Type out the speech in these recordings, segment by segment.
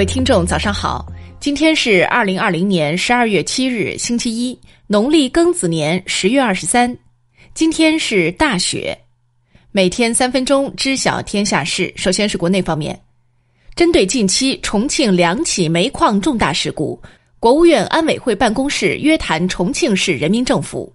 各位听众，早上好！今天是二零二零年十二月七日，星期一，农历庚子年十月二十三。今天是大雪。每天三分钟，知晓天下事。首先是国内方面，针对近期重庆两起煤矿重大事故，国务院安委会办公室约谈重庆市人民政府。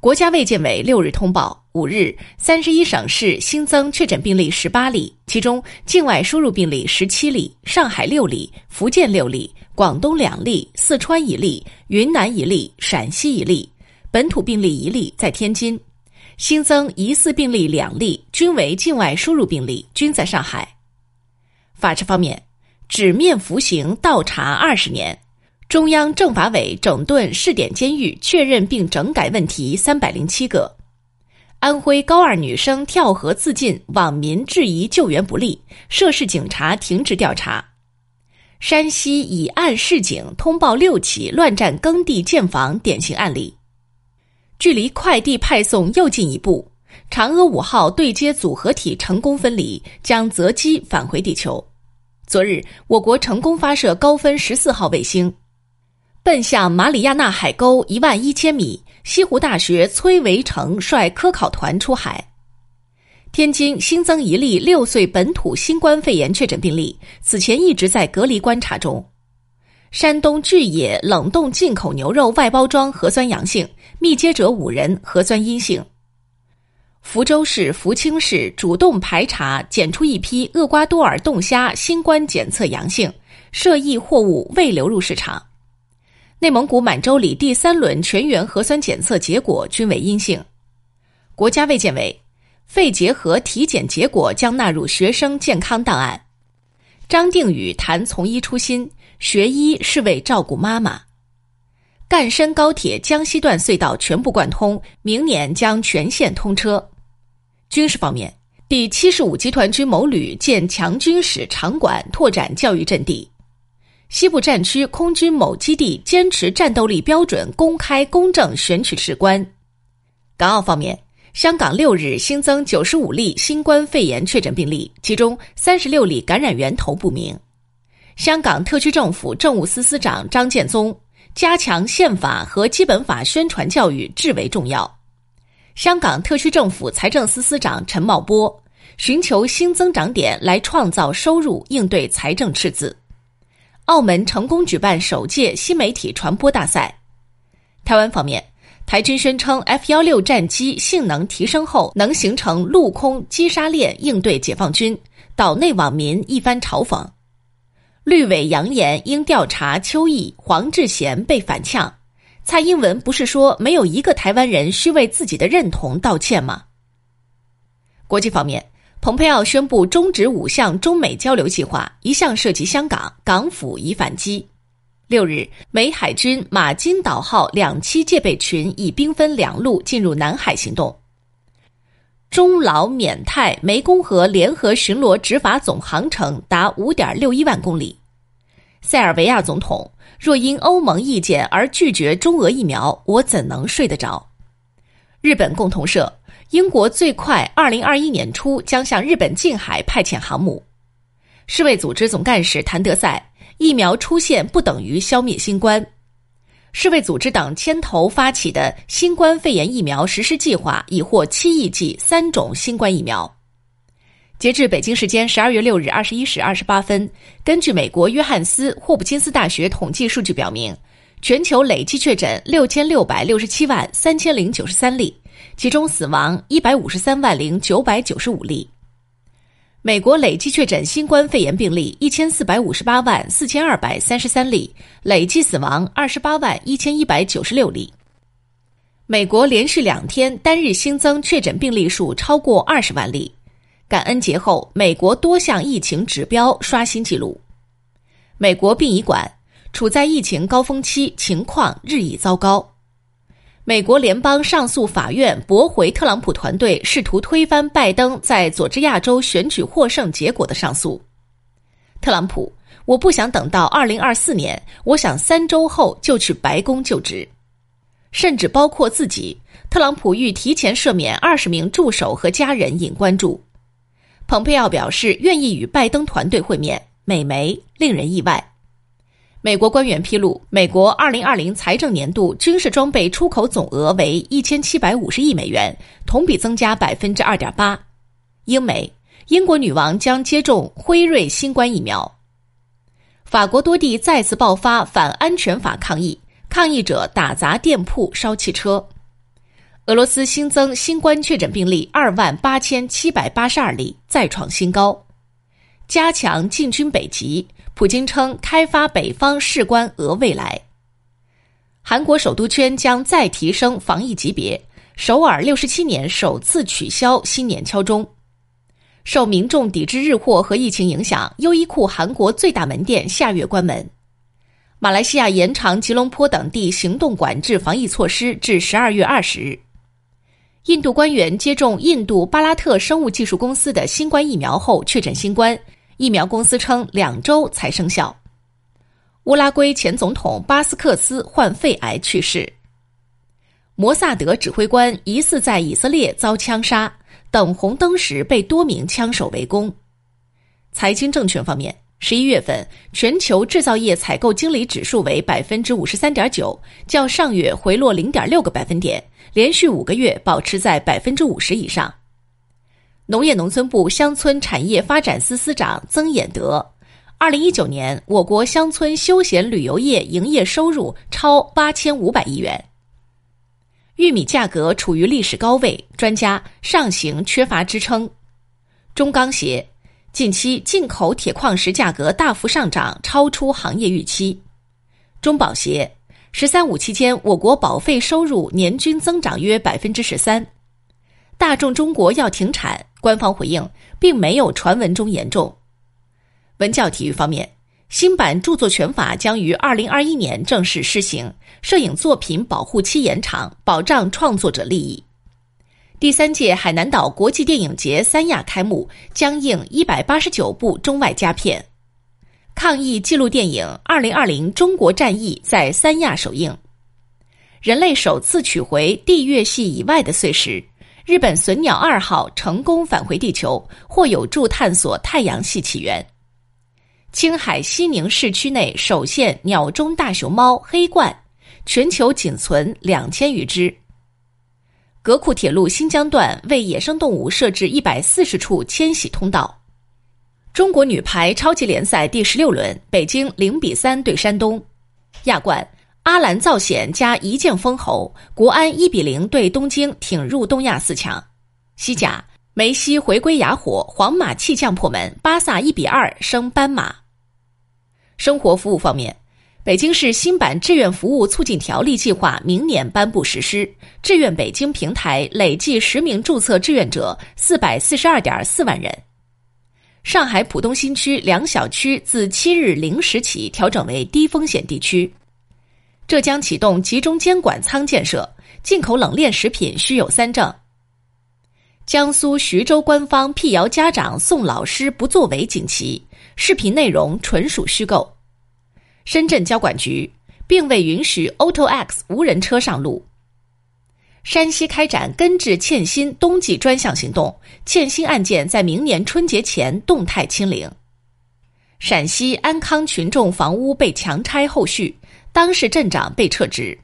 国家卫健委六日通报，五日三十一省市新增确诊病例十八例，其中境外输入病例十七例，上海六例，福建六例，广东两例，四川一例，云南一例，陕西一例，本土病例一例在天津，新增疑似病例两例，均为境外输入病例，均在上海。法治方面，纸面服刑倒查二十年。中央政法委整顿试点监狱，确认并整改问题三百零七个。安徽高二女生跳河自尽，网民质疑救援不力，涉事警察停职调查。山西以案示警，通报六起乱占耕地建房典型案例。距离快递派送又进一步，嫦娥五号对接组合体成功分离，将择机返回地球。昨日，我国成功发射高分十四号卫星。奔向马里亚纳海沟一万一千米，西湖大学崔维成率科考团出海。天津新增一例六岁本土新冠肺炎确诊病例，此前一直在隔离观察中。山东巨野冷冻进口牛肉外包装核酸阳性，密接者五人核酸阴性。福州市福清市主动排查检出一批厄瓜多尔冻虾新冠检测阳性，涉疫货物未流入市场。内蒙古满洲里第三轮全员核酸检测结果均为阴性。国家卫健委，肺结核体检结果将纳入学生健康档案。张定宇谈从医初心，学医是为照顾妈妈。赣深高铁江西段隧道全部贯通，明年将全线通车。军事方面，第七十五集团军某旅建强军史场馆，拓展教育阵地。西部战区空军某基地坚持战斗力标准，公开公正选取士官。港澳方面，香港六日新增九十五例新冠肺炎确诊病例，其中三十六例感染源头不明。香港特区政府政务司司长张建宗加强宪法和基本法宣传教育至为重要。香港特区政府财政司司长陈茂波寻求新增长点来创造收入，应对财政赤字。澳门成功举办首届新媒体传播大赛。台湾方面，台军宣称 F 幺六战机性能提升后，能形成陆空击杀链应对解放军。岛内网民一番嘲讽。绿委扬言应调查邱毅、黄志贤被反呛。蔡英文不是说没有一个台湾人需为自己的认同道歉吗？国际方面。蓬佩奥宣布终止五项中美交流计划，一项涉及香港，港府已反击。六日，美海军马金岛号两栖戒备群已兵分两路进入南海行动。中老缅泰湄公河联合巡逻执法总航程达五点六一万公里。塞尔维亚总统若因欧盟意见而拒绝中俄疫苗，我怎能睡得着？日本共同社。英国最快二零二一年初将向日本近海派遣航母。世卫组织总干事谭德赛，疫苗出现不等于消灭新冠。世卫组织等牵头发起的新冠肺炎疫苗实施计划已获七亿剂三种新冠疫苗。截至北京时间十二月六日二十一时二十八分，根据美国约翰斯霍普金斯大学统计数据表明，全球累计确诊六千六百六十七万三千零九十三例。其中死亡一百五十三万零九百九十五例。美国累计确诊新冠肺炎病例一千四百五十八万四千二百三十三例，累计死亡二十八万一千一百九十六例。美国连续两天单日新增确诊病例数超过二十万例。感恩节后，美国多项疫情指标刷新纪录。美国殡仪馆处在疫情高峰期，情况日益糟糕。美国联邦上诉法院驳回特朗普团队试图推翻拜登在佐治亚州选举获胜结果的上诉。特朗普，我不想等到二零二四年，我想三周后就去白宫就职，甚至包括自己。特朗普欲提前赦免二十名助手和家人引关注。蓬佩奥表示愿意与拜登团队会面，美媒令人意外。美国官员披露，美国2020财政年度军事装备出口总额为1750亿美元，同比增加2.8%。英美，英国女王将接种辉瑞新冠疫苗。法国多地再次爆发反安全法抗议，抗议者打砸店铺、烧汽车。俄罗斯新增新冠确诊病例2万8782例，再创新高。加强进军北极。普京称，开发北方事关俄未来。韩国首都圈将再提升防疫级别，首尔六十七年首次取消新年敲钟。受民众抵制日货和疫情影响，优衣库韩国最大门店下月关门。马来西亚延长吉隆坡等地行动管制防疫措施至十二月二十日。印度官员接种印度巴拉特生物技术公司的新冠疫苗后确诊新冠。疫苗公司称两周才生效。乌拉圭前总统巴斯克斯患肺癌去世。摩萨德指挥官疑似在以色列遭枪杀，等红灯时被多名枪手围攻。财经证券方面，十一月份全球制造业采购经理指数为百分之五十三点九，较上月回落零点六个百分点，连续五个月保持在百分之五十以上。农业农村部乡村产业发展司司长曾衍德，二零一九年我国乡村休闲旅游业营业收入超八千五百亿元。玉米价格处于历史高位，专家上行缺乏支撑。中钢协近期进口铁矿石价格大幅上涨，超出行业预期。中保协“十三五”期间，我国保费收入年均增长约百分之十三。大众中国要停产。官方回应，并没有传闻中严重。文教体育方面，新版著作权法将于二零二一年正式施行，摄影作品保护期延长，保障创作者利益。第三届海南岛国际电影节三亚开幕，将映一百八十九部中外佳片。抗疫纪录电影《二零二零中国战役》在三亚首映。人类首次取回地月系以外的碎石。日本隼鸟二号成功返回地球，或有助探索太阳系起源。青海西宁市区内首现鸟中大熊猫黑冠，全球仅存两千余只。格库铁路新疆段为野生动物设置一百四十处迁徙通道。中国女排超级联赛第十六轮，北京零比三对山东。亚冠。阿兰造险加一剑封喉，国安一比零对东京挺入东亚四强。西甲，梅西回归哑火，皇马弃将破门，巴萨一比二升斑马。生活服务方面，北京市新版志愿服务促进条例计划明年颁布实施，志愿北京平台累计实名注册志愿者四百四十二点四万人。上海浦东新区两小区自七日零时起调整为低风险地区。浙江启动集中监管仓建设，进口冷链食品需有三证。江苏徐州官方辟谣家长送老师不作为锦旗，视频内容纯属虚构。深圳交管局并未允许 Auto X 无人车上路。山西开展根治欠薪冬季专项行动，欠薪案件在明年春节前动态清零。陕西安康群众房屋被强拆后续。当事镇长被撤职。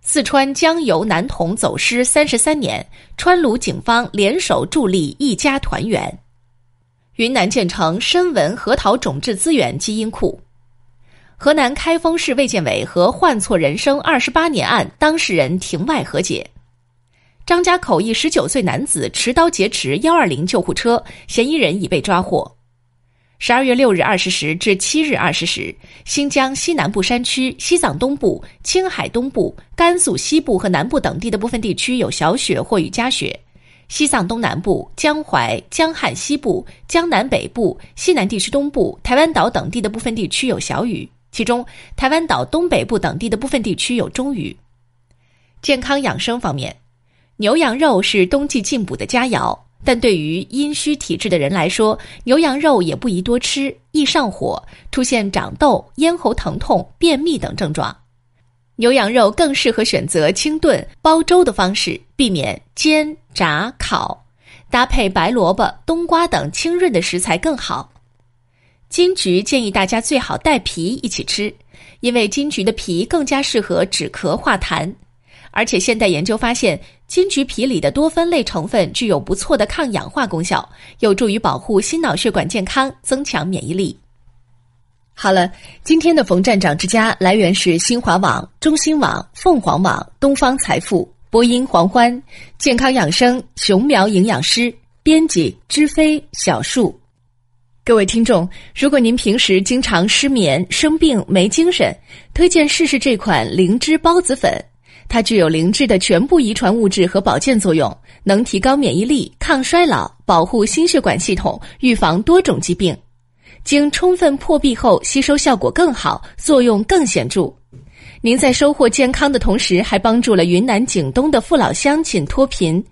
四川江油男童走失三十三年，川鲁警方联手助力一家团圆。云南建成深文核桃种质资源基因库。河南开封市卫健委和换错人生二十八年案当事人庭外和解。张家口一十九岁男子持刀劫持幺二零救护车，嫌疑人已被抓获。十二月六日二十时至七日二十时，新疆西南部山区、西藏东部、青海东部、甘肃西部和南部等地的部分地区有小雪或雨夹雪；西藏东南部、江淮、江汉西部、江南北部、西南地区东部、台湾岛等地的部分地区有小雨，其中台湾岛东北部等地的部分地区有中雨。健康养生方面，牛羊肉是冬季进补的佳肴。但对于阴虚体质的人来说，牛羊肉也不宜多吃，易上火，出现长痘、咽喉疼痛、便秘等症状。牛羊肉更适合选择清炖、煲粥的方式，避免煎、炸、烤，搭配白萝卜、冬瓜等清润的食材更好。金桔建议大家最好带皮一起吃，因为金桔的皮更加适合止咳化痰。而且现代研究发现，金桔皮里的多酚类成分具有不错的抗氧化功效，有助于保护心脑血管健康，增强免疫力。好了，今天的冯站长之家来源是新华网、中新网、凤凰网、东方财富，播音黄欢，健康养生熊苗营养师，编辑知飞小树。各位听众，如果您平时经常失眠、生病没精神，推荐试试这款灵芝孢子粉。它具有灵芝的全部遗传物质和保健作用，能提高免疫力、抗衰老、保护心血管系统、预防多种疾病。经充分破壁后，吸收效果更好，作用更显著。您在收获健康的同时，还帮助了云南景东的父老乡亲脱贫。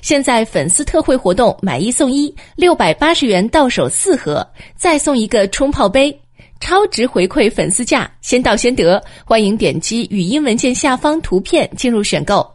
现在粉丝特惠活动，买一送一，六百八十元到手四盒，再送一个冲泡杯。超值回馈粉丝价，先到先得！欢迎点击语音文件下方图片进入选购。